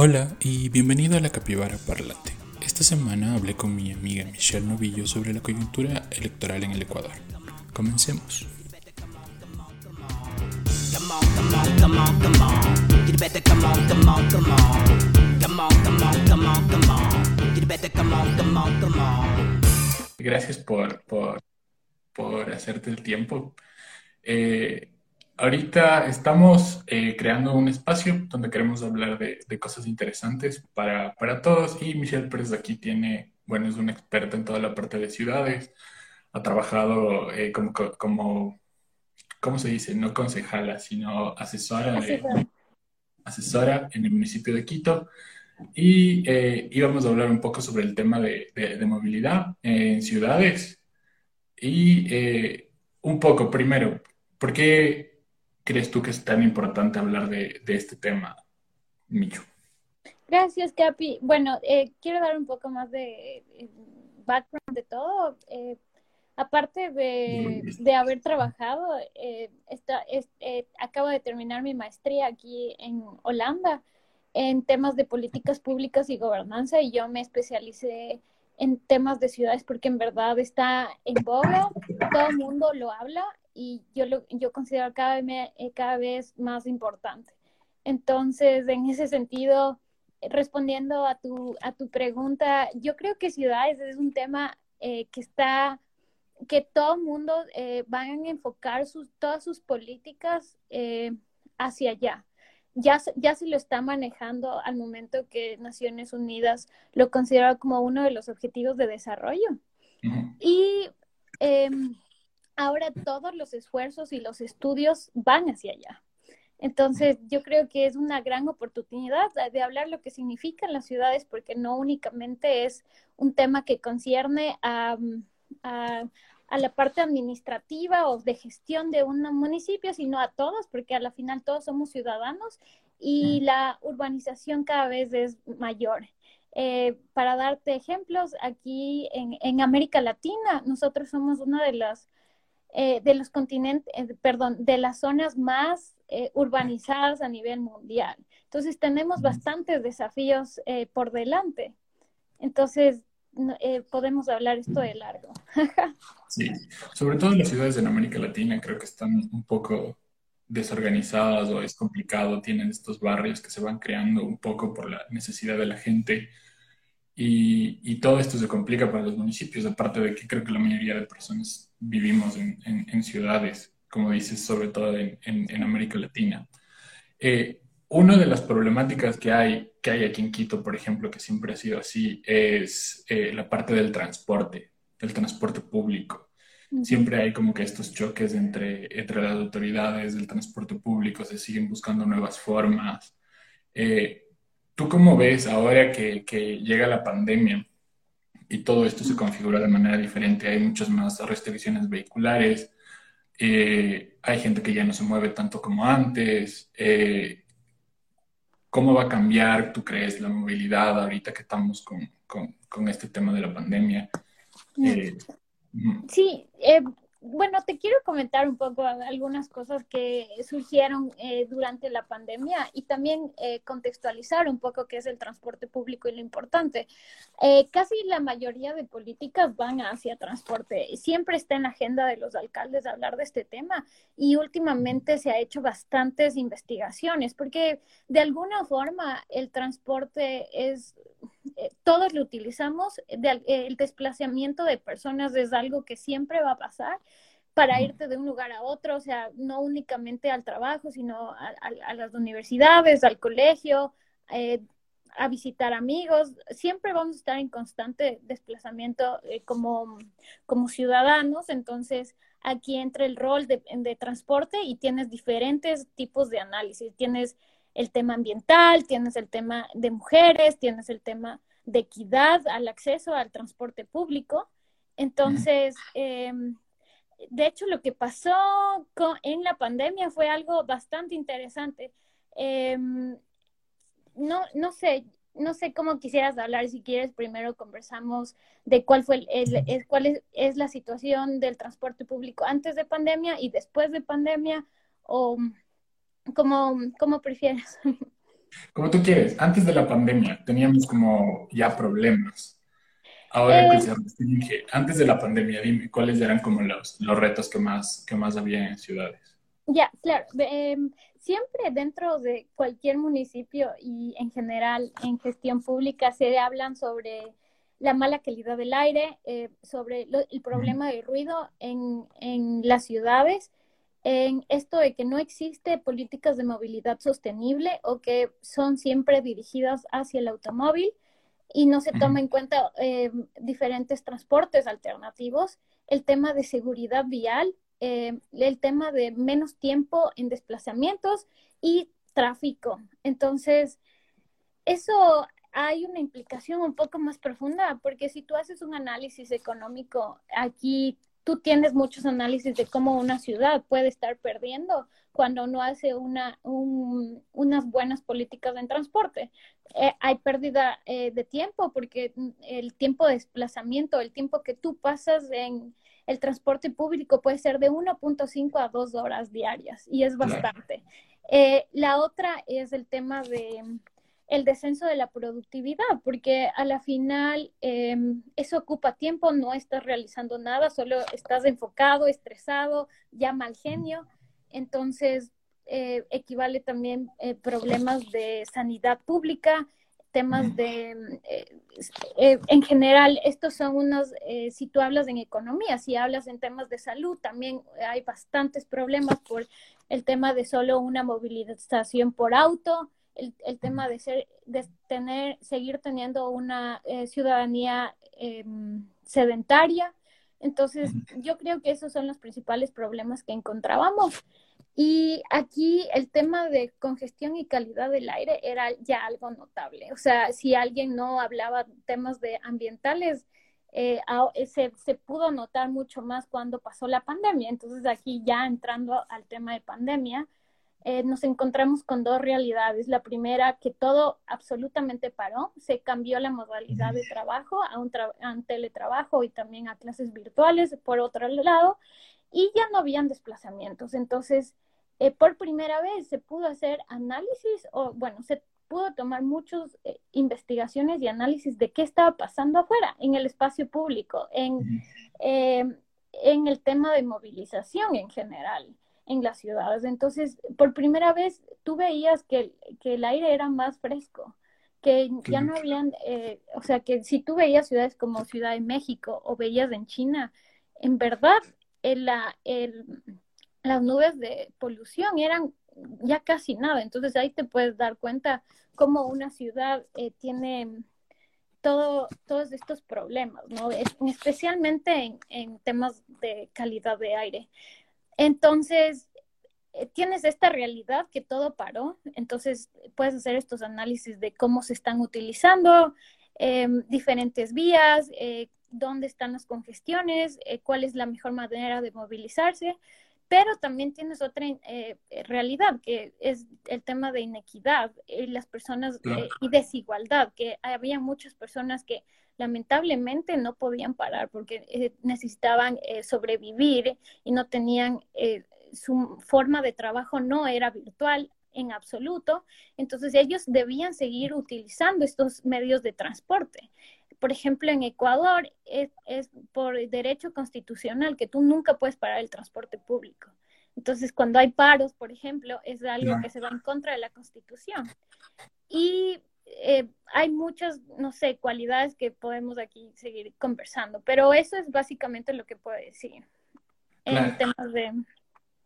Hola y bienvenido a la Capibara Parlante. Esta semana hablé con mi amiga Michelle Novillo sobre la coyuntura electoral en el Ecuador. Comencemos. Gracias por, por, por hacerte el tiempo. Eh, Ahorita estamos eh, creando un espacio donde queremos hablar de, cosas interesantes para, para, todos. Y Michelle Pérez aquí tiene, bueno, es una experta en toda la parte de ciudades, ha trabajado eh, como, como, ¿cómo se dice? No concejala, sino asesora, asesora. en el municipio de Quito. Y eh, íbamos a hablar un poco sobre el tema de, de movilidad en ciudades. Y un poco, primero, ¿por qué crees tú que es tan importante hablar de, este tema, Micho? Gracias, Capi. Bueno, eh, quiero dar un poco más de eh, background de todo. Eh, aparte de, haber trabajado, acabo de terminar mi maestría aquí en Holanda en temas de políticas públicas y gobernanza y yo me especialicé en temas de ciudades porque en verdad está en boga, todo el mundo lo habla y yo, lo, yo considero cada vez, eh, cada vez más importante. Entonces, en ese sentido, respondiendo a tu, a tu pregunta, yo creo que ciudades es un tema eh, que está, que todo el mundo eh, va a enfocar sus, todas sus políticas hacia allá. Ya, ya se lo está manejando al momento que Naciones Unidas lo considera como uno de los objetivos de desarrollo. Y em, ahora todos los esfuerzos y los estudios van hacia allá. Entonces, yo creo que es una gran oportunidad de hablar lo que significan las ciudades, porque no únicamente es un tema que concierne a, la parte administrativa o de gestión de un municipio, sino a todos, porque a la final todos somos ciudadanos y la urbanización cada vez es mayor. Eh, para darte ejemplos, aquí en, en América Latina, nosotros somos una de las eh, de los continentes, eh, perdón, de las zonas más eh, urbanizadas a nivel mundial. Entonces tenemos bastantes desafíos por delante. Entonces podemos hablar esto de largo. sí, sobre todo las ciudades en América Latina creo que están un poco desorganizadas o es complicado, tienen estos barrios que se van creando un poco por la necesidad de la gente y, todo esto se complica para los municipios, aparte de que creo que la mayoría de personas vivimos en, en, ciudades, como dices, sobre todo en, en América Latina. Eh, una de las problemáticas que hay, que hay aquí en Quito, por ejemplo, que siempre ha sido así, es eh, la parte del transporte, del transporte público. Siempre hay como que estos choques entre, entre las autoridades del transporte público, se siguen buscando nuevas formas. Eh, ¿Tú cómo ves ahora que, llega la pandemia y todo esto se configura de manera diferente? Hay muchas más restricciones vehiculares, eh, hay gente que ya no se mueve tanto como antes. Eh, ¿Cómo va a cambiar, tú crees, la movilidad ahorita que estamos con, este tema de la pandemia? Eh, sí, bueno, te quiero comentar un poco algunas cosas que surgieron eh, durante la pandemia y también eh, contextualizar un poco qué es el transporte público y lo importante. Eh, casi la mayoría de políticas van hacia transporte. Siempre está en la agenda de los alcaldes hablar de este tema y últimamente se ha hecho bastantes investigaciones porque de alguna forma el transporte es todos lo utilizamos, el desplazamiento de personas es algo que siempre va a pasar para irte de un lugar a otro, o sea, no únicamente al trabajo, sino a, las universidades, al colegio, eh, a visitar amigos. Siempre vamos a estar en constante desplazamiento eh, como, como ciudadanos, entonces aquí entra el rol de, de transporte y tienes diferentes tipos de análisis. Tienes el tema ambiental, tienes el tema de mujeres, tienes el tema de equidad al acceso al transporte público. Entonces, de hecho, lo que pasó en la pandemia fue algo bastante interesante. Em, no, no sé, no sé cómo quisieras hablar. Si quieres, primero conversamos de cuál fue el, cuál es, la situación del transporte público antes de pandemia y después de pandemia, o como, como prefieres. como tú quieres, antes de la pandemia teníamos como ya problemas. Ahora que eh. se restringe, antes de la pandemia, dime, ¿cuáles eran como los, los retos que más, que más había en ciudades? Ya, claro. Em, siempre dentro de cualquier municipio y en general en gestión pública se hablan sobre la mala calidad del aire, eh, sobre el problema del ruido en, en las ciudades, en esto de que no existe políticas de movilidad sostenible o que son siempre dirigidas hacia el automóvil y no se toma en cuenta eh, diferentes transportes alternativos, el tema de seguridad vial, eh, el tema de menos tiempo en desplazamientos y tráfico. Entonces, eso hay una implicación un poco más profunda, porque si tú haces un análisis económico, aquí tú tienes muchos análisis de cómo una ciudad puede estar perdiendo cuando no hace una, unas buenas políticas en transporte. Eh, hay pérdida eh, de tiempo porque el tiempo de desplazamiento, el tiempo que tú pasas en el transporte público puede ser de 1.5 a 2 horas diarias y es bastante. Eh, la otra es el tema de el descenso de la productividad, porque a la final em, eso ocupa tiempo, no estás realizando nada, solo estás enfocado, estresado, ya mal genio. Entonces, eh, equivale también eh, problemas de sanidad pública, temas de, eh, en general, estos son unos, si tú hablas en economía, si hablas en temas de salud, también hay bastantes problemas por el tema de solo una movilización por auto, el, tema de ser, de tener, seguir teniendo una eh, ciudadanía em, sedentaria. Entonces, yo creo que esos son los principales problemas que encontrábamos. Y aquí el tema de congestión y calidad del aire era ya algo notable. O sea, si alguien no hablaba temas de ambientales, eh, se, se, pudo notar mucho más cuando pasó la pandemia. Entonces, aquí ya entrando al tema de pandemia, eh, nos encontramos con dos realidades. La primera, que todo absolutamente paró, se cambió la modalidad de trabajo a un, teletrabajo y también a clases virtuales, por otro lado, y ya no habían desplazamientos. Entonces, eh, por primera vez se pudo hacer análisis, o bueno, se pudo tomar muchas eh, investigaciones y análisis de qué estaba pasando afuera, en el espacio público, en, en el tema de movilización en general en las ciudades. Entonces, por primera vez tú veías que, el aire era más fresco, que ya no habían, eh, o sea, que si tú veías ciudades como Ciudad de México o veías en China, en verdad la, las nubes de polución eran ya casi nada. Entonces ahí te puedes dar cuenta cómo una ciudad eh, tiene todo, todos estos problemas, ¿no? especialmente en, en temas de calidad de aire. Entonces, eh, tienes esta realidad que todo paró, entonces puedes hacer estos análisis de cómo se están utilizando em, diferentes vías, eh, dónde están las congestiones, eh, cuál es la mejor manera de movilizarse, pero también tienes otra realidad que es el tema de inequidad y las personas y desigualdad, que había muchas personas que lamentablemente no podían parar porque eh, necesitaban eh, sobrevivir y no tenían, eh, su forma de trabajo no era virtual en absoluto, entonces ellos debían seguir utilizando estos medios de transporte. Por ejemplo, en Ecuador es, es por derecho constitucional que tú nunca puedes parar el transporte público. Entonces, cuando hay paros, por ejemplo, es algo que se va en contra de la Constitución. Y eh, hay muchas, no sé, cualidades que podemos aquí seguir conversando, pero eso es básicamente lo que puedo decir en temas de...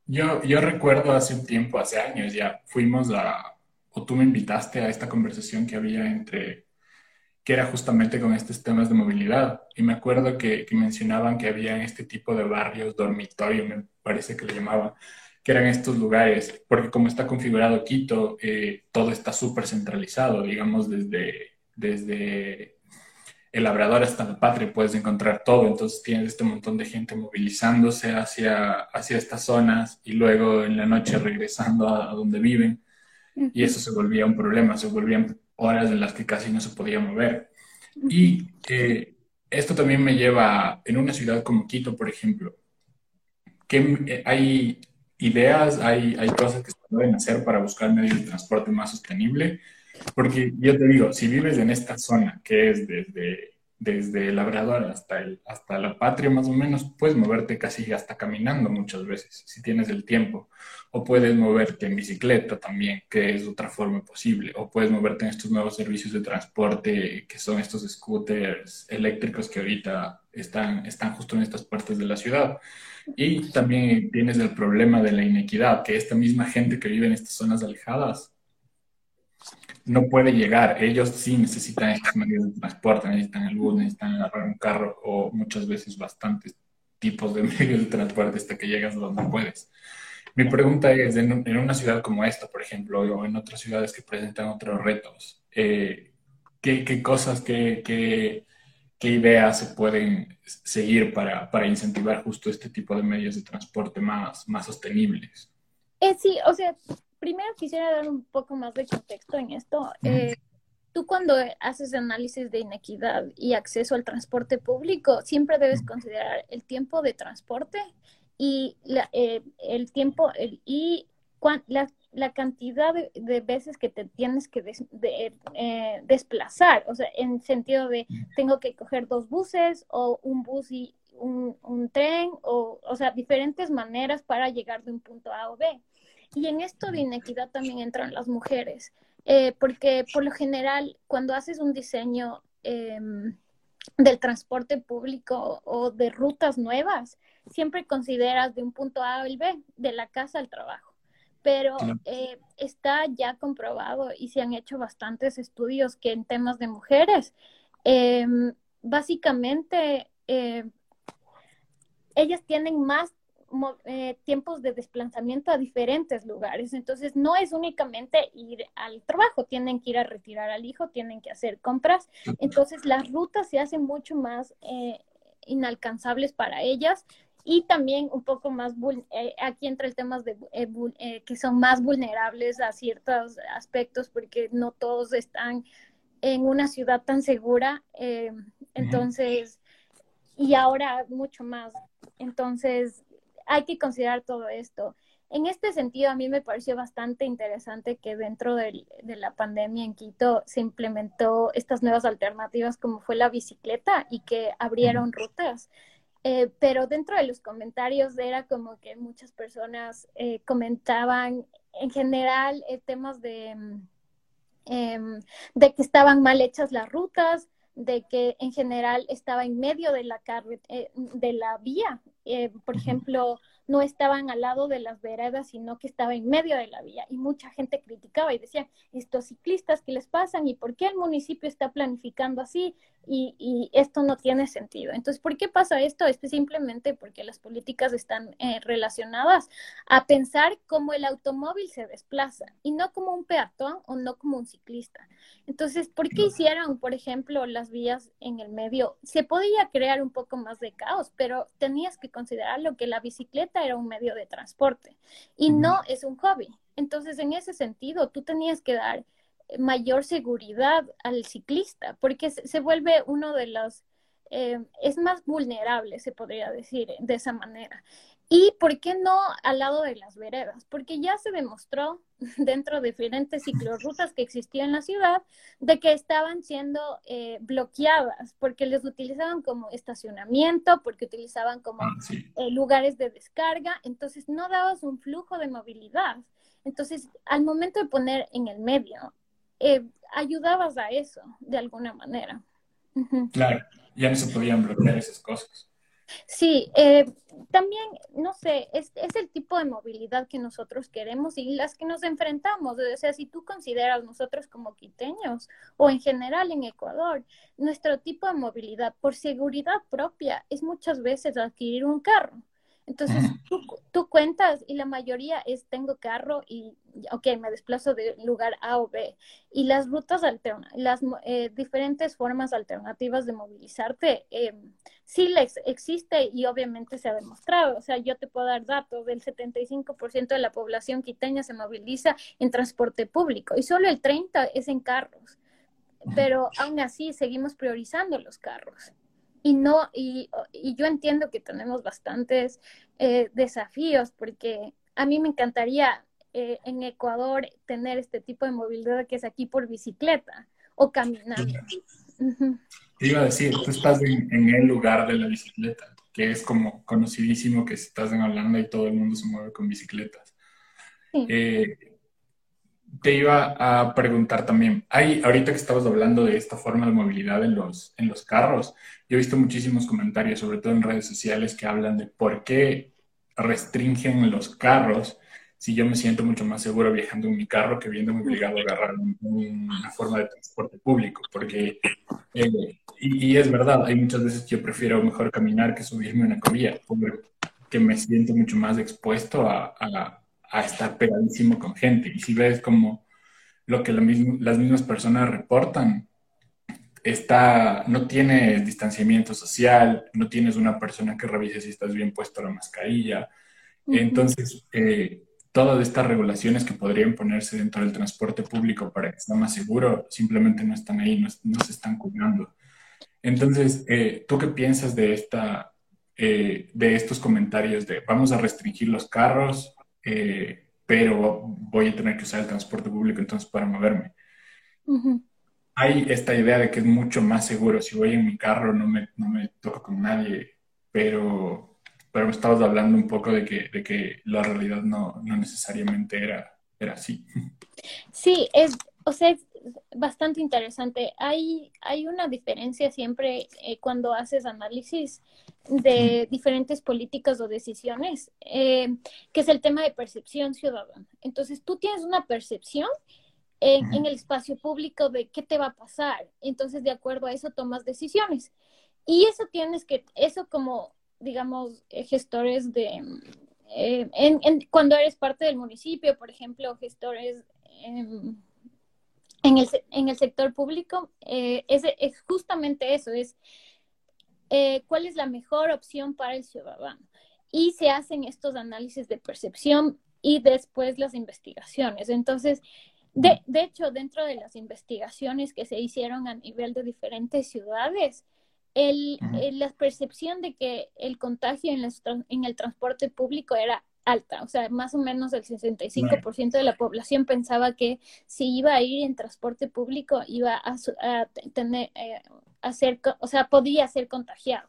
Yo, yo recuerdo hace un tiempo, hace años ya, fuimos a, o tú me invitaste a esta conversación que había entre, que era justamente con estos temas de movilidad. Y me acuerdo que, que mencionaban que había este tipo de barrios, dormitorio, me parece que le llamaban, que eran estos lugares, porque como está configurado Quito, eh, todo está súper centralizado, digamos, desde, desde el Labrador hasta la Patria puedes encontrar todo, entonces tienes este montón de gente movilizándose hacia, hacia estas zonas y luego en la noche regresando a, donde viven, y eso se volvía un problema, se volvían horas en las que casi no se podía mover. Y eh, esto también me lleva, en una ciudad como Quito, por ejemplo, que eh, hay ideas, hay, hay cosas que se pueden hacer para buscar medios de transporte más sostenible. Porque yo te digo, si vives en esta zona, que es desde desde Labrador hasta, el, hasta la patria más o menos, puedes moverte casi hasta caminando muchas veces, si tienes el tiempo. O puedes moverte en bicicleta también, que es otra forma posible. O puedes moverte en estos nuevos servicios de transporte, que son estos scooters eléctricos que ahorita están, están justo en estas partes de la ciudad. Y también tienes el problema de la inequidad, que esta misma gente que vive en estas zonas alejadas no puede llegar. Ellos sí necesitan estos medios de transporte, necesitan el bus, necesitan agarrar un carro o muchas veces bastantes tipos de medios de transporte hasta que llegas donde puedes. Mi pregunta es, en, una ciudad como esta, por ejemplo, o en otras ciudades que presentan otros retos, eh, ¿qué, cosas, qué, qué, ideas se pueden seguir para, para, incentivar justo este tipo de medios de transporte más, más sostenibles? Eh, sí, o sea, primero quisiera dar un poco más de contexto en esto. Eh, tú cuando haces análisis de inequidad y acceso al transporte público, siempre debes considerar el tiempo de transporte y eh, el tiempo y la, cantidad de, veces que te tienes que eh, desplazar, o sea, en sentido de tengo que coger dos buses o un bus y un, un tren, o, o sea, diferentes maneras para llegar de un punto A o B. Y en esto de inequidad también entran las mujeres, eh, porque por lo general cuando haces un diseño em, del transporte público o de rutas nuevas, siempre consideras de un punto A al B, de la casa al trabajo. Pero eh, está ya comprobado y se han hecho bastantes estudios que en temas de mujeres, em, básicamente eh, ellas tienen más eh, tiempos de desplazamiento a diferentes lugares. Entonces, no es únicamente ir al trabajo, tienen que ir a retirar al hijo, tienen que hacer compras. Entonces, las rutas se hacen mucho más eh, inalcanzables para ellas y también un poco más, eh, aquí entra el tema de que son más vulnerables a ciertos aspectos porque no todos están en una ciudad tan segura. entonces, y ahora mucho más. Entonces, hay que considerar todo esto. En este sentido, a mí me pareció bastante interesante que dentro de, la pandemia en Quito se implementó estas nuevas alternativas como fue la bicicleta y que abrieron rutas. Eh, pero dentro de los comentarios era como que muchas personas eh, comentaban en general eh, temas de, mm, em, de que estaban mal hechas las rutas, de que en general estaba en medio de la, de la vía eh, por ejemplo, no estaban al lado de las veredas, sino que estaba en medio de la vía. Y mucha gente criticaba y decía, estos ciclistas, ¿qué les pasan? ¿Y por qué el municipio está planificando así? Y, esto no tiene sentido. Entonces, ¿por qué pasa esto? Es simplemente porque las políticas están eh, relacionadas a pensar cómo el automóvil se desplaza y no como un peatón o no como un ciclista. Entonces, ¿por qué hicieron, por ejemplo, las vías en el medio? Se podía crear un poco más de caos, pero tenías que considerarlo que la bicicleta era un medio de transporte y no es un hobby. Entonces, en ese sentido, tú tenías que dar mayor seguridad al ciclista, porque se, vuelve uno de los, eh, es más vulnerable, se podría decir de esa manera. ¿Y por qué no al lado de las veredas? Porque ya se demostró dentro de diferentes ciclorrutas que existían en la ciudad de que estaban siendo eh, bloqueadas porque les utilizaban como estacionamiento, porque utilizaban como ah, eh, lugares de descarga, entonces no dabas un flujo de movilidad. Entonces, al momento de poner en el medio, eh, ayudabas a eso de alguna manera. Claro, ya no se podían bloquear esas cosas. Sí, eh, también, no sé, es, es, el tipo de movilidad que nosotros queremos y las que nos enfrentamos. O sea, si tú consideras nosotros como quiteños o en general en Ecuador, nuestro tipo de movilidad por seguridad propia es muchas veces adquirir un carro. Entonces, tú, cuentas y la mayoría es tengo carro y, ok, me desplazo de lugar A o B. Y las rutas alternas, las eh, diferentes formas alternativas de movilizarte, eh, sí les existe y obviamente se ha demostrado. O sea, yo te puedo dar datos, del 75% de la población quiteña se moviliza en transporte público y solo el 30% es en carros. Pero aún así seguimos priorizando los carros y no, y, y, yo entiendo que tenemos bastantes eh, desafíos porque a mí me encantaría eh, en Ecuador tener este tipo de movilidad que es aquí por bicicleta o caminando. Te iba a decir, tú estás en, el lugar de la bicicleta, que es como conocidísimo que estás en Holanda y todo el mundo se mueve con bicicletas. Eh, te iba a preguntar también, hay, ahorita que estabas hablando de esta forma de movilidad en los, en los carros, yo he visto muchísimos comentarios, sobre todo en redes sociales, que hablan de por qué restringen los carros si yo me siento mucho más seguro viajando en mi carro que viéndome obligado a agarrar una forma de transporte público, porque, eh, y, es verdad, hay muchas veces que yo prefiero mejor caminar que subirme una comida, porque me siento mucho más expuesto a, a, estar pegadísimo con gente. Y si ves como lo que las mismas personas reportan, está, no tienes distanciamiento social, no tienes una persona que revise si estás bien puesto la mascarilla. Entonces, eh, todas estas regulaciones que podrían ponerse dentro del transporte público para que sea más seguro, simplemente no están ahí, no, se están cuidando. Entonces, eh, ¿tú qué piensas de, esta, eh, de estos comentarios de vamos a restringir los carros, eh, pero voy a tener que usar el transporte público entonces para moverme? Hay esta idea de que es mucho más seguro si voy en mi carro, no me, no me toco con nadie, pero pero me estabas hablando un poco de que, de que la realidad no, no necesariamente era, era así. Sí, es, o sea, es bastante interesante. Hay, hay una diferencia siempre eh, cuando haces análisis de diferentes políticas o decisiones, eh, que es el tema de percepción ciudadana. Entonces, tú tienes una percepción en, en, el espacio público de qué te va a pasar. Entonces, de acuerdo a eso, tomas decisiones. Y eso tienes que, eso como digamos, eh, gestores de, eh, en, cuando eres parte del municipio, por ejemplo, gestores en, el, en el, sector público, eh, es, es, justamente eso, es cuál es la mejor opción para el ciudadano. Y se hacen estos análisis de percepción y después las investigaciones. Entonces, de, de hecho, dentro de las investigaciones que se hicieron a nivel de diferentes ciudades, el, la percepción de que el contagio en, en, el transporte público era alta, o sea, más o menos el 65% de la población pensaba que si iba a ir en transporte público iba a, tener, eh, a ser, o sea, podía ser contagiado.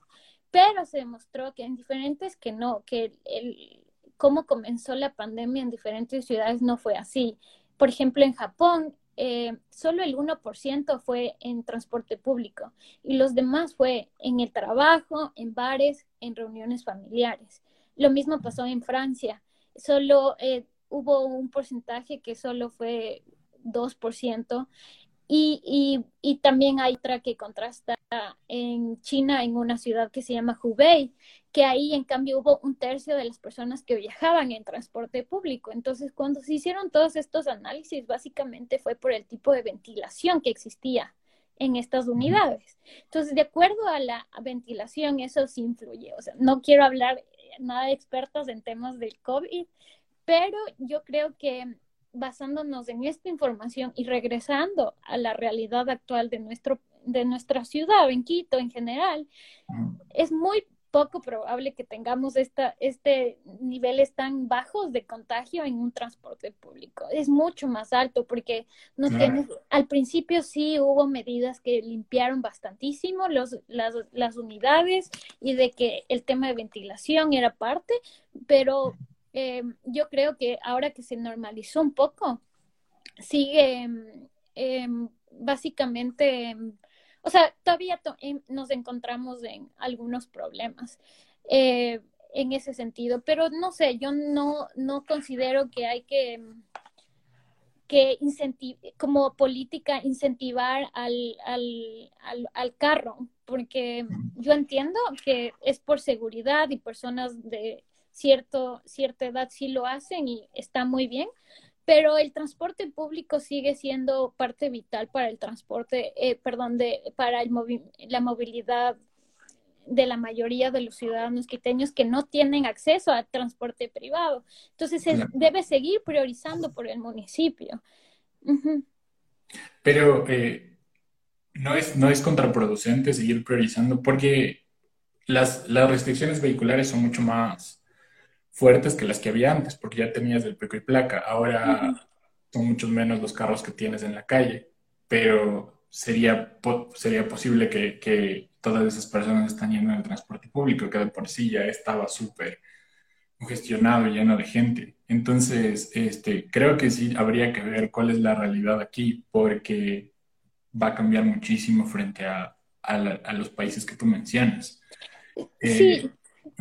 Pero se demostró que en diferentes que no, que el, cómo comenzó la pandemia en diferentes ciudades no fue así. Por ejemplo, en Japón, eh, solo el 1% fue en transporte público y los demás fue en el trabajo, en bares, en reuniones familiares. Lo mismo pasó en Francia. Solo eh, hubo un porcentaje que solo fue 2% y, y, también hay otra que contrasta en China, en una ciudad que se llama Hubei, que ahí en cambio hubo un tercio de las personas que viajaban en transporte público. Entonces, cuando se hicieron todos estos análisis, básicamente fue por el tipo de ventilación que existía en estas unidades. Entonces, de acuerdo a la ventilación, eso sí influye. O sea, no quiero hablar nada de expertos en temas del COVID, pero yo creo que basándonos en esta información y regresando a la realidad actual de, nuestro, de nuestra ciudad, en Quito en general, es muy poco probable que tengamos esta, este niveles tan bajos de contagio en un transporte público. Es mucho más alto porque no tienes, al principio sí hubo medidas que limpiaron bastantísimo los, las, las unidades y de que el tema de ventilación era parte, pero eh, yo creo que ahora que se normalizó un poco, sigue eh, básicamente, o sea, todavía nos encontramos en algunos problemas eh, en ese sentido, pero no sé, yo no, no considero que hay que que como política incentivar al, al, al, al, carro, porque yo entiendo que es por seguridad y personas de cierto, cierta edad sí lo hacen y está muy bien, pero el transporte público sigue siendo parte vital para el transporte, eh, perdón, de, para el la movilidad de la mayoría de los ciudadanos quiteños que no tienen acceso al transporte privado. Entonces, se debe seguir priorizando por el municipio. Pero eh, no, es, no es contraproducente seguir priorizando porque las, las restricciones vehiculares son mucho más fuertes que las que había antes, porque ya tenías el pico y placa. Ahora son muchos menos los carros que tienes en la calle, pero sería, sería posible que, que todas esas personas están yendo en el transporte público, que de por sí ya estaba súper gestionado, lleno de gente. Entonces, este, creo que sí habría que ver cuál es la realidad aquí, porque va a cambiar muchísimo frente a, a, los países que tú mencionas. Sí, eh,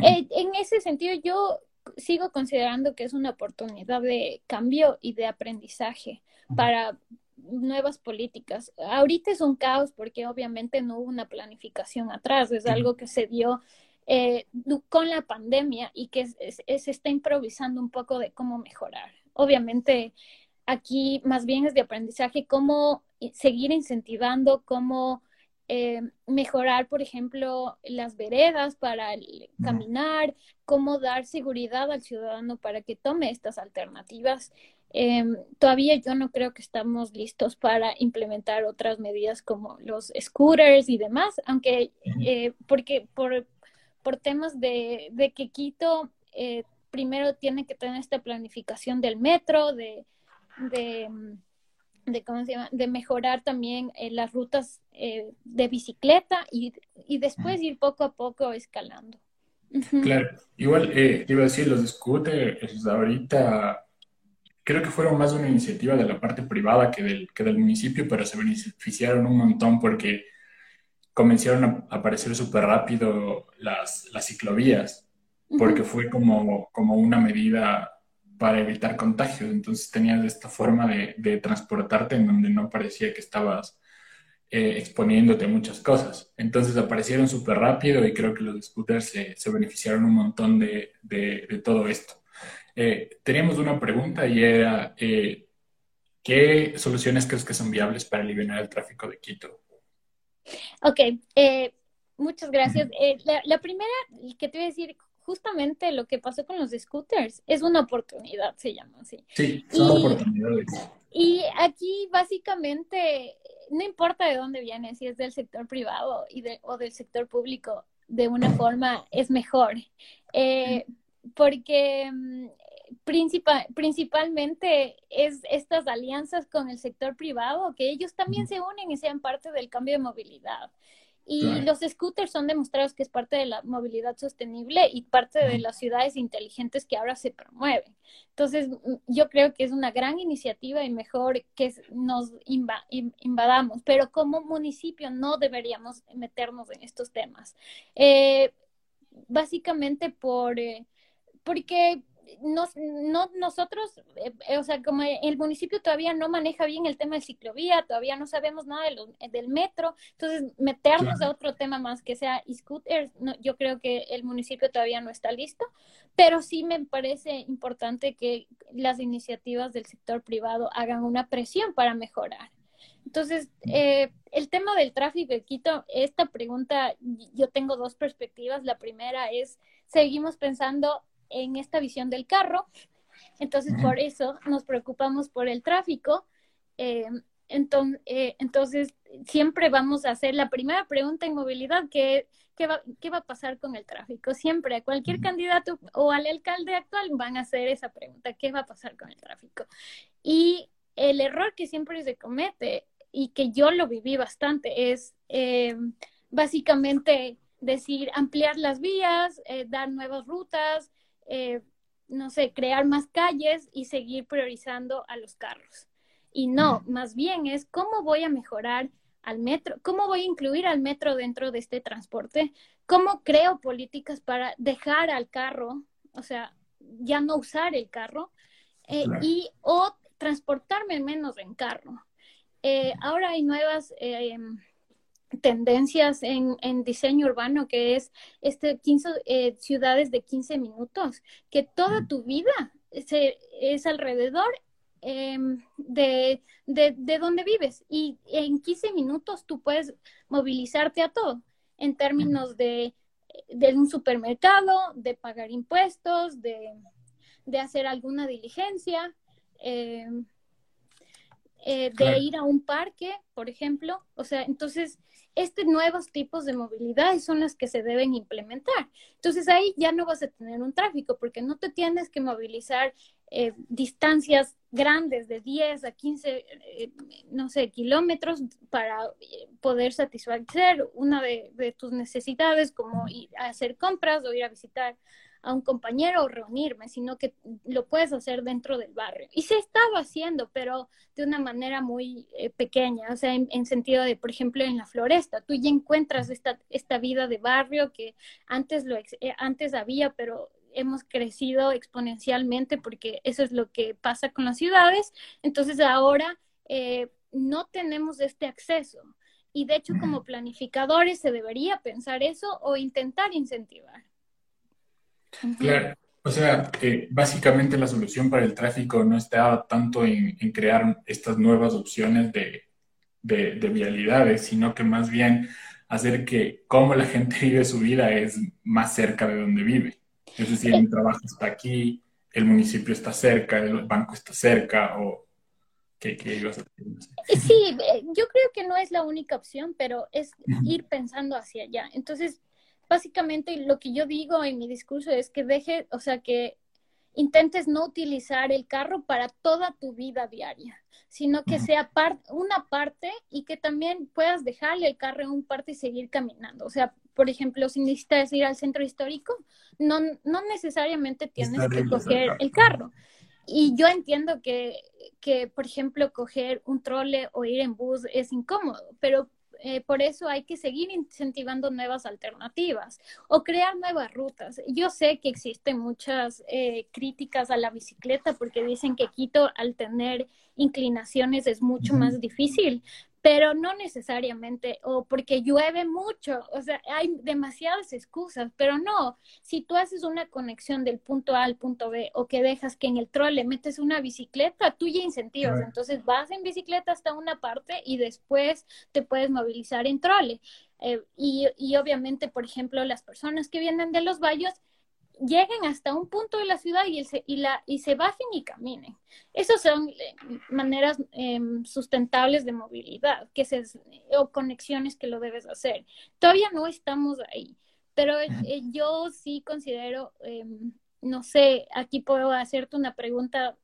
eh, en ese sentido yo sigo considerando que es una oportunidad de cambio y de aprendizaje para nuevas políticas. Ahorita es un caos porque obviamente no hubo una planificación atrás, es algo que se dio eh, con la pandemia y que se está improvisando un poco de cómo mejorar. Obviamente aquí más bien es de aprendizaje, cómo seguir incentivando, cómo eh, mejorar, por ejemplo, las veredas para caminar, cómo dar seguridad al ciudadano para que tome estas alternativas. Em, todavía yo no creo que estamos listos para implementar otras medidas como los scooters y demás, aunque eh, porque por, por temas de, de que Quito eh, primero tiene que tener esta planificación del metro, de, de de, ¿cómo se llama? de mejorar también eh, las rutas eh, de bicicleta y, y, después ir poco a poco escalando. Claro, igual eh, iba a decir, los scooters ahorita creo que fueron más una iniciativa de la parte privada que del, que del municipio, pero se beneficiaron un montón porque comenzaron a aparecer súper rápido las, las ciclovías, porque fue como, como una medida para evitar contagios. Entonces tenías esta forma de, transportarte en donde no parecía que estabas eh, exponiéndote a muchas cosas. Entonces aparecieron súper rápido y creo que los scooters se, beneficiaron un montón de, todo esto. Eh, teníamos una pregunta y era, eh, ¿qué soluciones crees que son viables para aliviar el tráfico de Quito? Ok, muchas gracias. la, la, primera que te voy a decir, justamente lo que pasó con los scooters es una oportunidad, se llama así. Sí, son oportunidades. Y aquí básicamente no importa de dónde viene, si es del sector privado y de, o del sector público, de una forma es mejor. Eh, porque mm, principalmente es estas alianzas con el sector privado, que ellos también se unen y sean parte del cambio de movilidad. Y los scooters son demostrados que es parte de la movilidad sostenible y parte de las ciudades inteligentes que ahora se promueven. Entonces, yo creo que es una gran iniciativa y mejor que nos invadamos, pero como municipio no deberíamos meternos en estos temas. Eh, básicamente por, eh, porque nos, no, nosotros, eh, eh, o sea, como el municipio todavía no maneja bien el tema de ciclovía, todavía no sabemos nada de del metro, entonces meternos a otro tema más que sea scooters, no, yo creo que el municipio todavía no está listo, pero sí me parece importante que las iniciativas del sector privado hagan una presión para mejorar. Entonces, eh, el tema del tráfico de Quito, esta pregunta, yo tengo dos perspectivas. La primera es, seguimos pensando en esta visión del carro. Entonces, por eso nos preocupamos por el tráfico. Eh, entonces, eh, entonces, siempre vamos a hacer la primera pregunta en movilidad, que ¿qué va, ¿qué va a pasar con el tráfico? Siempre a cualquier candidato o al alcalde actual van a hacer esa pregunta, ¿qué va a pasar con el tráfico? Y el error que siempre se comete y que yo lo viví bastante es eh, básicamente decir ampliar las vías, dar nuevas rutas, eh, no sé, crear más calles y seguir priorizando a los carros. Y no, más bien es cómo voy a mejorar al metro, cómo voy a incluir al metro dentro de este transporte, cómo creo políticas para dejar al carro, o sea, ya no usar el carro, eh, y o transportarme menos en carro. Eh, ahora hay nuevas tendencias en, en, diseño urbano, que es este 15 eh, ciudades de 15 minutos, que toda tu vida se, es alrededor em, de, de, de, donde vives y en 15 minutos tú puedes movilizarte a todo en términos de, de un supermercado, de pagar impuestos, de, de hacer alguna diligencia. Eh, eh, de ir a un parque, por ejemplo. O sea, entonces, estos nuevos tipos de movilidad son las que se deben implementar. Entonces, ahí ya no vas a tener un tráfico porque no te tienes que movilizar eh, distancias grandes de 10 a 15, eh, no sé, kilómetros para poder satisfacer una de, de tus necesidades como ir a hacer compras o ir a visitar a un compañero o reunirme, sino que lo puedes hacer dentro del barrio. Y se estaba haciendo, pero de una manera muy eh, pequeña, o sea, en, sentido de, por ejemplo, en la floresta, tú ya encuentras esta, esta vida de barrio que antes, lo, eh, antes había, pero hemos crecido exponencialmente porque eso es lo que pasa con las ciudades. Entonces ahora eh, no tenemos este acceso. Y de hecho, como planificadores se debería pensar eso o intentar incentivar. Claro. O sea, que básicamente la solución para el tráfico no está tanto en, crear estas nuevas opciones de, vialidades, sino que más bien hacer que cómo la gente vive su vida es más cerca de donde vive. Es decir, el trabajo está aquí, el municipio está cerca, el banco está cerca, o ¿qué, ibas a decir? Sí, eh, yo creo que no es la única opción, pero es ir pensando hacia allá. Entonces, básicamente lo que yo digo en mi discurso es que deje, o sea, que intentes no utilizar el carro para toda tu vida diaria, sino que sea una parte y que también puedas dejarle el carro en un parte y seguir caminando. O sea, por ejemplo, si necesitas ir al centro histórico, no, no necesariamente tienes que coger el carro. Y yo entiendo que, que, por ejemplo, coger un trole o ir en bus es incómodo, pero eh, por eso hay que seguir incentivando nuevas alternativas o crear nuevas rutas. Yo sé que existen muchas eh, críticas a la bicicleta porque dicen que Quito al tener inclinaciones es mucho más difícil, pero no necesariamente, o porque llueve mucho, o sea, hay demasiadas excusas, pero no, si tú haces una conexión del punto A al punto B o que dejas que en el trole metes una bicicleta, tú ya incentivas, entonces vas en bicicleta hasta una parte y después te puedes movilizar en trole. Eh, y, y obviamente, por ejemplo, las personas que vienen de los valles, lleguen hasta un punto de la ciudad y, se, y, la, y se bajen y caminen. Esas son eh, maneras em, sustentables de movilidad que se, o conexiones que lo debes hacer. Todavía no estamos ahí, pero eh, yo sí considero, em, no sé, aquí puedo hacerte una pregunta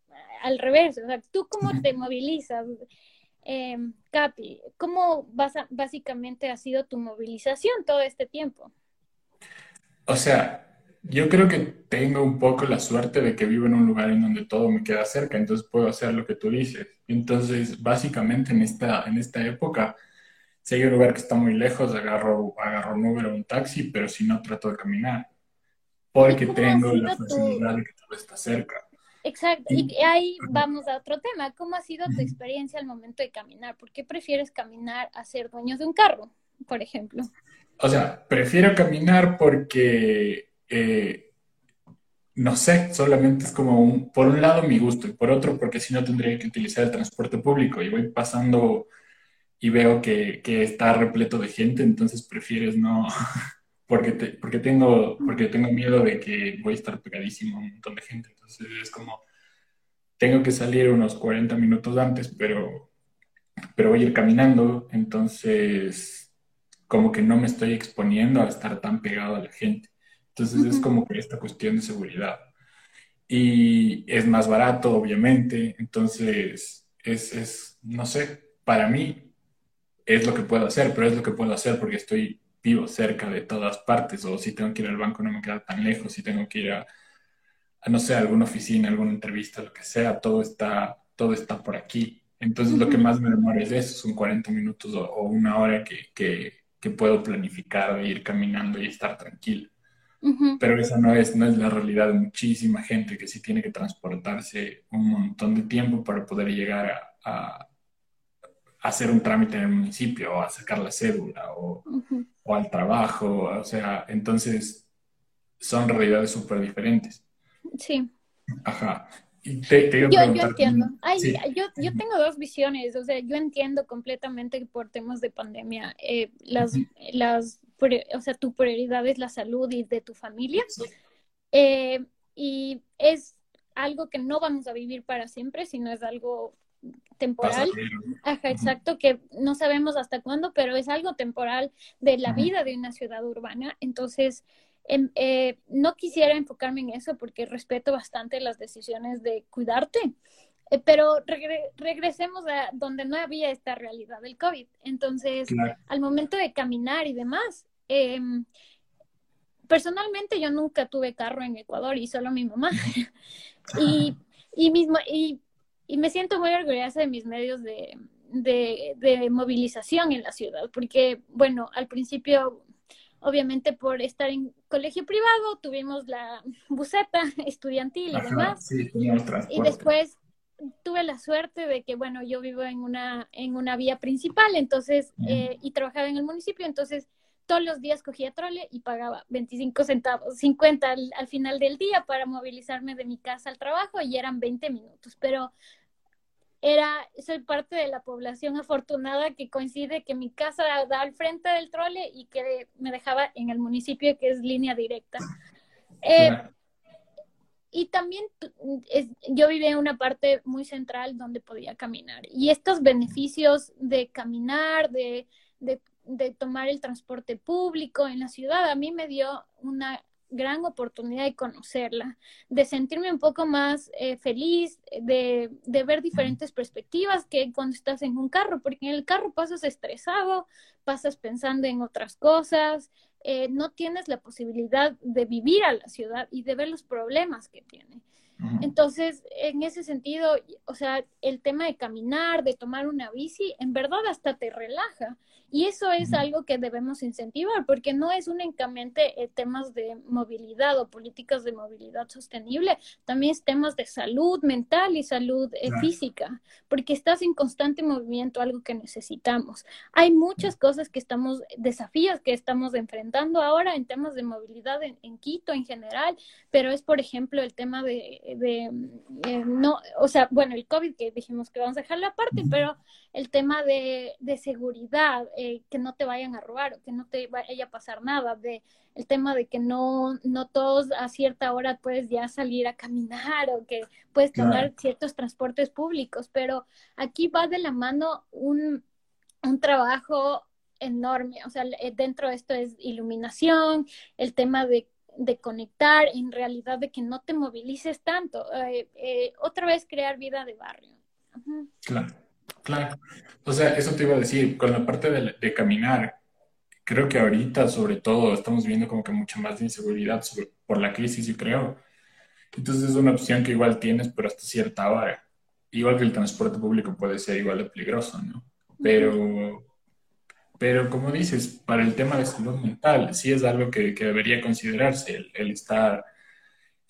al revés. O sea, ¿tú cómo te movilizas? Em, Capi, ¿cómo vas básicamente ha sido tu movilización todo este tiempo? O sea, yo creo que tengo un poco la suerte de que vivo en un lugar en donde todo me queda cerca, entonces puedo hacer lo que tú dices. Entonces, básicamente en esta, en esta época, si hay un lugar que está muy lejos, agarro, agarro un Uber o un taxi, pero si no, trato de caminar, porque tengo la facilidad de que todo está cerca. Exacto, y ahí vamos a otro tema. ¿Cómo ha sido tu experiencia al momento de caminar? ¿Por qué prefieres caminar a ser dueño de un carro, por ejemplo? O sea, prefiero caminar porque eh, no sé, solamente es como un, por un lado mi gusto y por otro porque si no tendría que utilizar el transporte público y voy pasando y veo que, está repleto de gente, entonces prefieres no, porque, porque, tengo, porque tengo miedo de que voy a estar pegadísimo a un montón de gente, entonces es como, tengo que salir unos 40 minutos antes, pero, pero voy a ir caminando, entonces como que no me estoy exponiendo a estar tan pegado a la gente. Entonces es como que esta cuestión de seguridad. Y es más barato, obviamente. Entonces es, es, no sé, para mí es lo que puedo hacer, pero es lo que puedo hacer porque estoy vivo cerca de todas partes. O si tengo que ir al banco no me queda tan lejos. Si tengo que ir a, no sé, a alguna oficina, alguna entrevista, lo que sea, todo está, todo está por aquí. Entonces lo que más me demora es eso, son 40 minutos o, una hora que, que, que, puedo planificar ir caminando y estar tranquilo. Pero esa no es, no es la realidad de muchísima gente que sí tiene que transportarse un montón de tiempo para poder llegar a, hacer un trámite en el municipio o a sacar la cédula o, o al trabajo. O sea, entonces son realidades súper diferentes. Sí. Ajá. yo, yo, entiendo. yo, yo, tengo dos visiones. O sea, yo entiendo completamente que por temas de pandemia eh, las, las o sea, tu prioridad es la salud y de tu familia. Eh, y es algo que no vamos a vivir para siempre, sino es algo temporal. Ajá, exacto, que no sabemos hasta cuándo, pero es algo temporal de la vida de una ciudad urbana. Entonces, em, eh, no quisiera enfocarme en eso porque respeto bastante las decisiones de cuidarte, eh, pero regresemos a donde no había esta realidad del COVID. Entonces, al momento de caminar y demás, em, personalmente yo nunca tuve carro en Ecuador y solo mi mamá. y, y, mismo, y, y, me siento muy orgullosa de mis medios de, de, de, movilización en la ciudad, porque, bueno, al principio, obviamente por estar en colegio privado, tuvimos la buseta estudiantil y demás. y después tuve la suerte de que, bueno, yo vivo en una, en una vía principal, entonces, eh, y trabajaba en el municipio, entonces todos los días cogía trole y pagaba 25 centavos, 50 al, final del día para movilizarme de mi casa al trabajo y eran 20 minutos, pero era, soy parte de la población afortunada que coincide que mi casa da al frente del trole y que me dejaba en el municipio que es línea directa. Eh, y también yo vivía en una parte muy central donde podía caminar. Y estos beneficios de caminar, de, de, de, tomar el transporte público en la ciudad, a mí me dio una gran oportunidad de conocerla, de sentirme un poco más eh, feliz, de, de, ver diferentes perspectivas que cuando estás en un carro, porque en el carro pasas estresado, pasas pensando en otras cosas, eh, no tienes la posibilidad de vivir a la ciudad y de ver los problemas que tiene. Entonces, en ese sentido, o sea, el tema de caminar, de tomar una bici, en verdad hasta te relaja. Y eso es algo que debemos incentivar, porque no es únicamente eh, temas de movilidad o políticas de movilidad sostenible, también es temas de salud mental y salud eh, física, porque estás en constante movimiento, algo que necesitamos. Hay muchas cosas que estamos, desafíos que estamos enfrentando ahora en temas de movilidad en, Quito en general, pero es, por ejemplo, el tema de, de eh, no, o sea, bueno, el COVID que dijimos que vamos a dejarlo aparte, pero el tema de, de seguridad, eh, que no te vayan a robar o que no te vaya a pasar nada, de el tema de que no, no todos a cierta hora puedes ya salir a caminar o que puedes tomar ciertos transportes públicos, pero aquí va de la mano un, un trabajo enorme, o sea, eh, dentro de esto es iluminación, el tema de de conectar, en realidad de que no te movilices tanto. Eh, otra vez crear vida de barrio. Claro. Claro. O sea, eso te iba a decir, con la parte de, caminar, creo que ahorita sobre todo estamos viendo como que mucha más inseguridad por la crisis, yo creo. Entonces es una opción que igual tienes, pero hasta cierta hora. Igual que el transporte público puede ser igual de peligroso, ¿no? Pero, pero como dices, para el tema de salud mental, sí es algo que, debería considerarse, el, estar,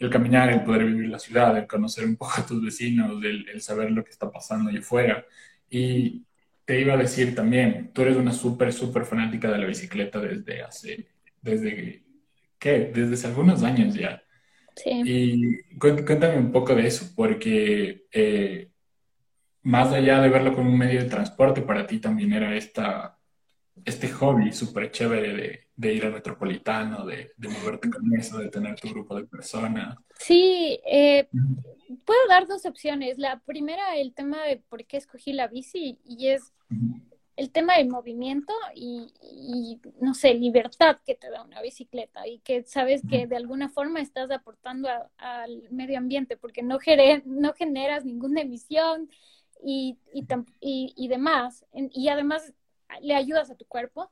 el caminar, el poder vivir la ciudad, el conocer un poco a tus vecinos, el, el saber lo que está pasando allá afuera. Y te iba a decir también, tú eres una súper, súper fanática de la bicicleta desde hace, desde, ¿qué? Desde hace algunos años ya. Sí. Y cuéntame un poco de eso, porque eh, más allá de verlo como un medio de transporte, para ti también era esta, este hobby súper chévere de, de, ir al metropolitano, de, de, moverte con eso, de tener tu grupo de personas. Sí, eh, puedo dar dos opciones. La primera, el tema de por qué escogí la bici, y es el tema del movimiento y, no sé, libertad que te da una bicicleta y que sabes que de alguna forma estás aportando al medio ambiente porque no, no generas ninguna emisión y, y, y, demás. Y además le ayudas a tu cuerpo.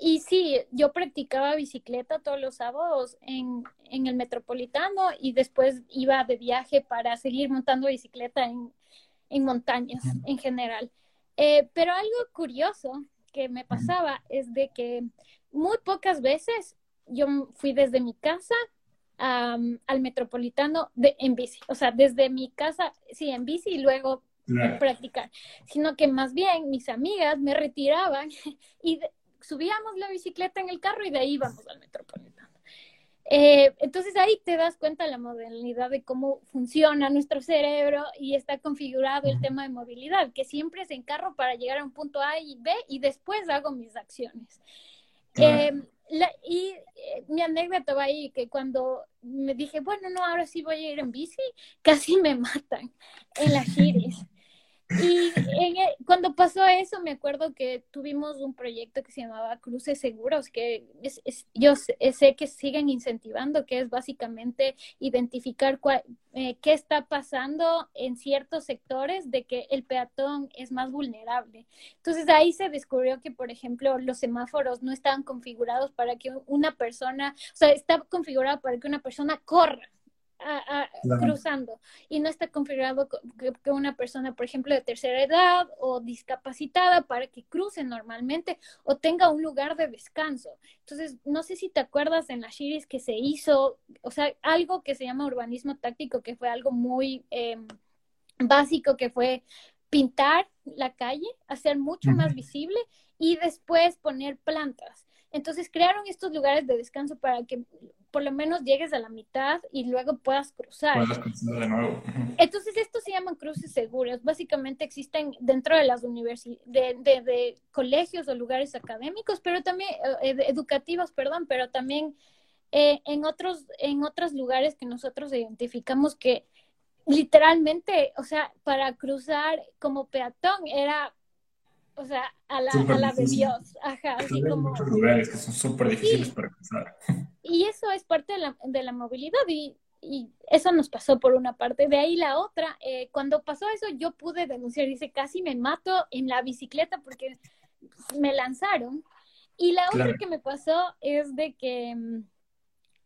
Y sí, yo practicaba bicicleta todos los sábados en, en, el metropolitano y después iba de viaje para seguir montando bicicleta en, en montañas en general. Eh, pero algo curioso que me pasaba es de que muy pocas veces yo fui desde mi casa al metropolitano de, en bici, o sea, desde mi casa, sí, en bici y luego practicar, sino que más bien mis amigas me retiraban y subíamos la bicicleta en el carro y de ahí íbamos al metropolitano. Eh, entonces ahí te das cuenta la modernidad de cómo funciona nuestro cerebro y está configurado el tema de movilidad, que siempre es en carro para llegar a un punto A y B y después hago mis acciones. Eh, y eh, mi anécdota va ahí, que cuando me dije, bueno, no, ahora sí voy a ir en bici, casi me matan en la giris. Y cuando pasó eso, me acuerdo que tuvimos un proyecto que se llamaba Cruces Seguros, que yo sé, que siguen incentivando, que es básicamente identificar eh, qué está pasando en ciertos sectores de que el peatón es más vulnerable. Entonces ahí se descubrió que, por ejemplo, los semáforos no estaban configurados para que una persona, o sea, está configurado para que una persona corra cruzando y no está configurado que, una persona, por ejemplo, de tercera edad o discapacitada para que cruce normalmente o tenga un lugar de descanso. Entonces, no sé si te acuerdas en la Shiris que se hizo, o sea, algo que se llama urbanismo táctico, que fue algo muy em, básico, que fue pintar la calle, hacer mucho más visible y después poner plantas. Entonces crearon estos lugares de descanso para que por lo menos llegues a la mitad y luego puedas cruzar. de nuevo. Entonces estos se llaman cruces seguros. Básicamente existen dentro de las universidades, de, colegios o lugares académicos, pero también eh, educativos, perdón, pero también eh, en otros en otros lugares que nosotros identificamos que literalmente, o sea, para cruzar como peatón era o sea, a la, a la de Dios. Ajá, así como... muchos lugares que son súper difíciles para cruzar. Y eso es parte de la, de la movilidad y, y, eso nos pasó por una parte. De ahí la otra, eh, cuando pasó eso yo pude denunciar, dice, casi me mato en la bicicleta porque me lanzaron. Y la otra que me pasó es de que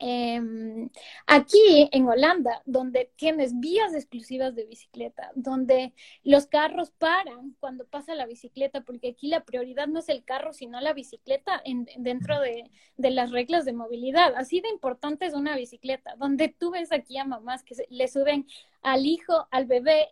Em, aquí en Holanda, donde tienes vías exclusivas de bicicleta, donde los carros paran cuando pasa la bicicleta, porque aquí la prioridad no es el carro, sino la bicicleta en, dentro de, las reglas de movilidad. Así de importante es una bicicleta, donde tú ves aquí a mamás que le suben al hijo, al bebé,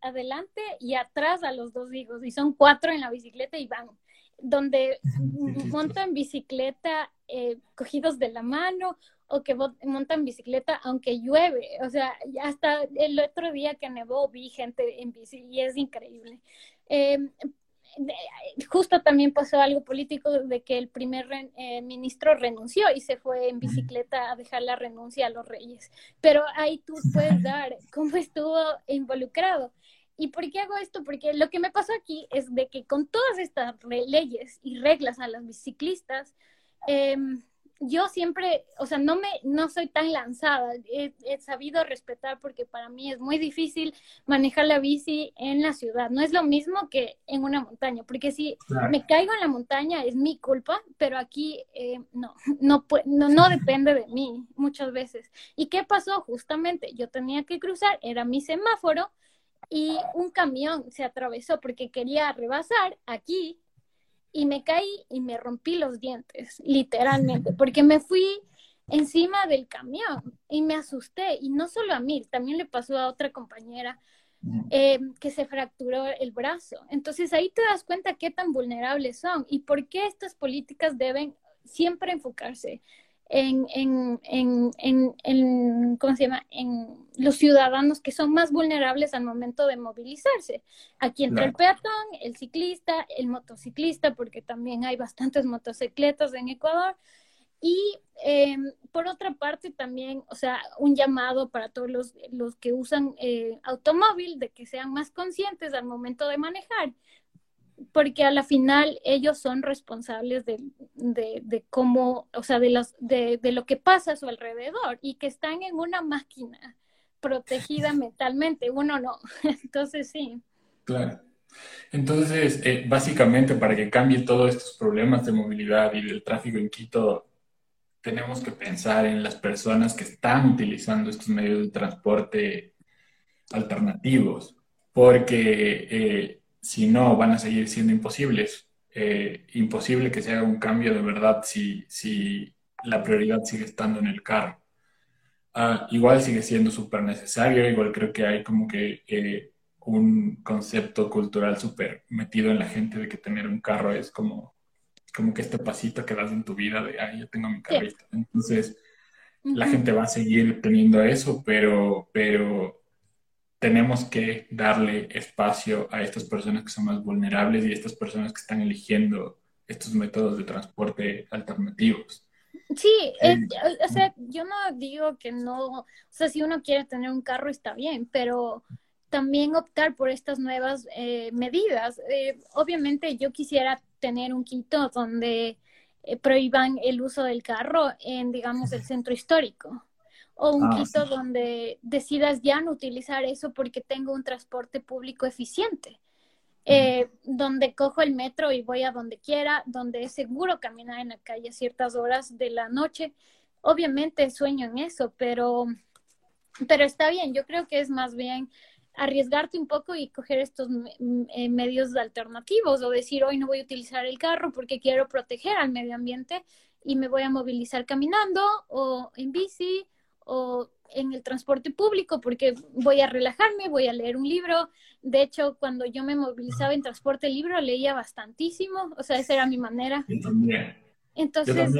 adelante y atrás a los dos hijos, y son cuatro en la bicicleta y van. Donde montan bicicleta eh, cogidos de la mano o que montan bicicleta aunque llueve. O sea, hasta el otro día que nevó vi gente en bici y es increíble. Em, justo también pasó algo político de que el primer eh, ministro renunció y se fue en bicicleta a dejar la renuncia a los reyes. Pero ahí tú puedes dar cómo estuvo involucrado. ¿Y por qué hago esto? Porque lo que me pasó aquí es de que con todas estas leyes y reglas a las biciclistas, eh, yo siempre, o sea, no me, no soy tan lanzada, he, sabido respetar porque para mí es muy difícil manejar la bici en la ciudad, no es lo mismo que en una montaña, porque si me caigo en la montaña es mi culpa, pero aquí eh, no, no, no, no depende de mí muchas veces. ¿Y qué pasó? Justamente yo tenía que cruzar, era mi semáforo y un camión se atravesó porque quería rebasar aquí y me caí y me rompí los dientes, literalmente, porque me fui encima del camión y me asusté. Y no solo a mí, también le pasó a otra compañera eh, que se fracturó el brazo. Entonces ahí te das cuenta qué tan vulnerables son y por qué estas políticas deben siempre enfocarse en, en, en, en, ¿cómo se llama? En los ciudadanos que son más vulnerables al momento de movilizarse. Aquí entra el peatón, el ciclista, el motociclista, porque también hay bastantes motocicletas en Ecuador. Y em, por otra parte también, o sea, un llamado para todos los, los que usan eh, automóvil de que sean más conscientes al momento de manejar, porque a la final ellos son responsables de, de, cómo, o sea, de, los, de, de, lo que pasa a su alrededor y que están en una máquina protegida mentalmente, uno no. Entonces sí. Claro. Entonces, eh, básicamente, para que cambie todos estos problemas de movilidad y del tráfico en Quito, tenemos que pensar en las personas que están utilizando estos medios de transporte alternativos, porque eh, si no, van a seguir siendo imposibles. Eh, imposible que se haga un cambio de verdad si, si la prioridad sigue estando en el carro. Ah, igual sigue siendo súper necesario, igual creo que hay como que eh, un concepto cultural súper metido en la gente de que tener un carro es como, como que este pasito que das en tu vida de, ay, yo tengo mi carrito. Entonces, la gente va a seguir teniendo eso, pero, pero tenemos que darle espacio a estas personas que son más vulnerables y a estas personas que están eligiendo estos métodos de transporte alternativos. Sí, o sea, yo no digo que no, o sea, si uno quiere tener un carro está bien, pero también optar por estas nuevas eh, medidas. Eh, obviamente yo quisiera tener un Quito donde eh, prohíban el uso del carro en, digamos, el centro histórico. O un ah, Quito donde decidas ya no utilizar eso porque tengo un transporte público eficiente. donde cojo el metro y voy a donde quiera, donde es seguro caminar en la calle a ciertas horas de la noche. Obviamente sueño en eso, pero, pero está bien. Yo creo que es más bien arriesgarte un poco y coger estos eh, medios alternativos o decir hoy no voy a utilizar el carro porque quiero proteger al medio ambiente y me voy a movilizar caminando o en bici o en el transporte público porque voy a relajarme, voy a leer un libro. De hecho, cuando yo me movilizaba en transporte libro, leía bastantísimo, o sea, esa era mi manera. Entonces,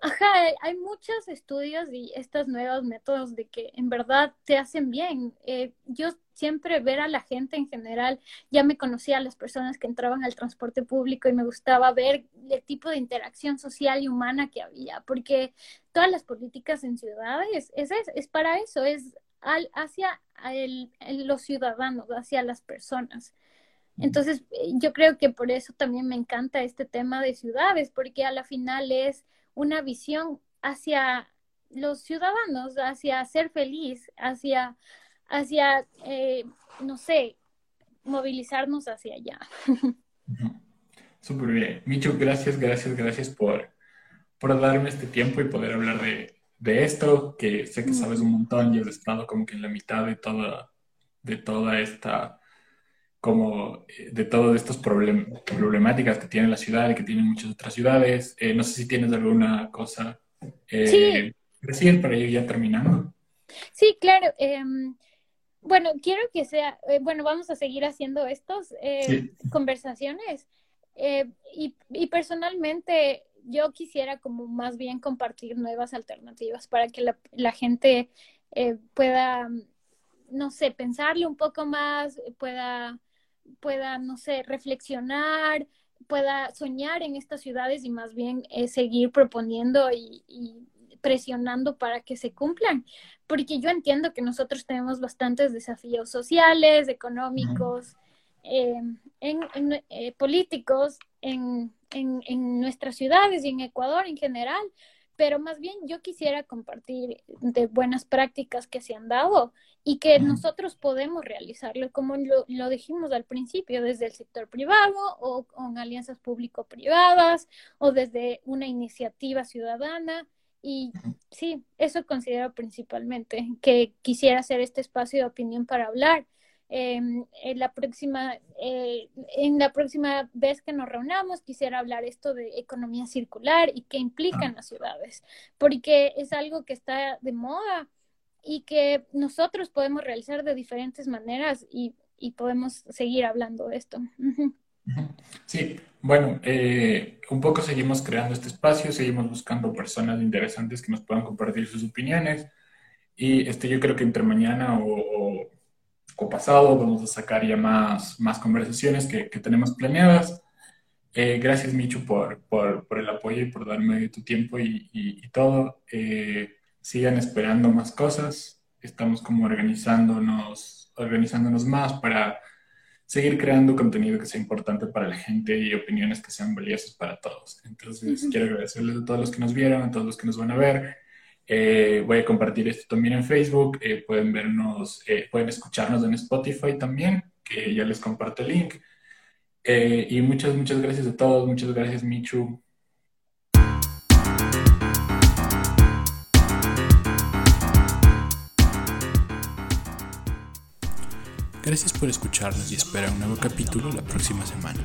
Ajá, hay muchos estudios y estos nuevos métodos de que en verdad te hacen bien. Eh, yo siempre ver a la gente en general, ya me conocía a las personas que entraban al transporte público y me gustaba ver el tipo de interacción social y humana que había, porque todas las políticas en ciudades es, es, es para eso, es al, hacia el, los ciudadanos, hacia las personas. Entonces, eh, yo creo que por eso también me encanta este tema de ciudades, porque a la final es una visión hacia los ciudadanos, hacia ser feliz, hacia, hacia eh, no sé, movilizarnos hacia allá. Súper bien. Micho, gracias, gracias, gracias por, por darme este tiempo y poder hablar de, de esto, que sé que sabes un montón y has estado como que en la mitad de toda, de toda esta como eh, de todas estas problemáticas que tiene la ciudad y que tienen muchas otras ciudades. Eh, no sé si tienes alguna cosa eh, decir para ir ya terminando. Sí, claro. Em, bueno, quiero que sea, eh, bueno, vamos a seguir haciendo estas conversaciones. Y, y, personalmente yo quisiera como más bien compartir nuevas alternativas para que la, la gente pueda, no sé, pensarle un poco más, pueda pueda, no sé, reflexionar, pueda soñar en estas ciudades y más bien eh, seguir proponiendo y, presionando para que se cumplan. Porque yo entiendo que nosotros tenemos bastantes desafíos sociales, económicos, eh, en, eh, políticos en, en nuestras ciudades y en Ecuador en general pero más bien yo quisiera compartir de buenas prácticas que se han dado y que nosotros podemos realizarlo, como lo, dijimos al principio, desde el sector privado o con alianzas público-privadas o desde una iniciativa ciudadana. Y sí, eso considero principalmente, que quisiera hacer este espacio de opinión para hablar. Em, en, la próxima, eh, en la próxima vez que nos reunamos quisiera hablar esto de economía circular y qué implican las ciudades, porque es algo que está de moda y que nosotros podemos realizar de diferentes maneras y, y podemos seguir hablando de esto. Sí, bueno, eh, un poco seguimos creando este espacio, seguimos buscando personas interesantes que nos puedan compartir sus opiniones y este, yo creo que entre mañana o o pasado, vamos a sacar ya más, más conversaciones que, que tenemos planeadas. Eh, gracias, Michu, por, por, por, el apoyo y por darme tu tiempo y, y, todo. Eh, sigan esperando más cosas. Estamos como organizándonos, organizándonos más para seguir creando contenido que sea importante para la gente y opiniones que sean valiosas para todos. Entonces, quiero agradecerles a todos los que nos vieron, a todos los que nos van a ver. Eh, voy a compartir esto también en Facebook. Eh, pueden vernos, eh, pueden escucharnos en Spotify también, que ya les comparto el link. y muchas, muchas gracias a todos. Muchas gracias, Michu. Gracias por escucharnos y espera un nuevo capítulo la próxima semana.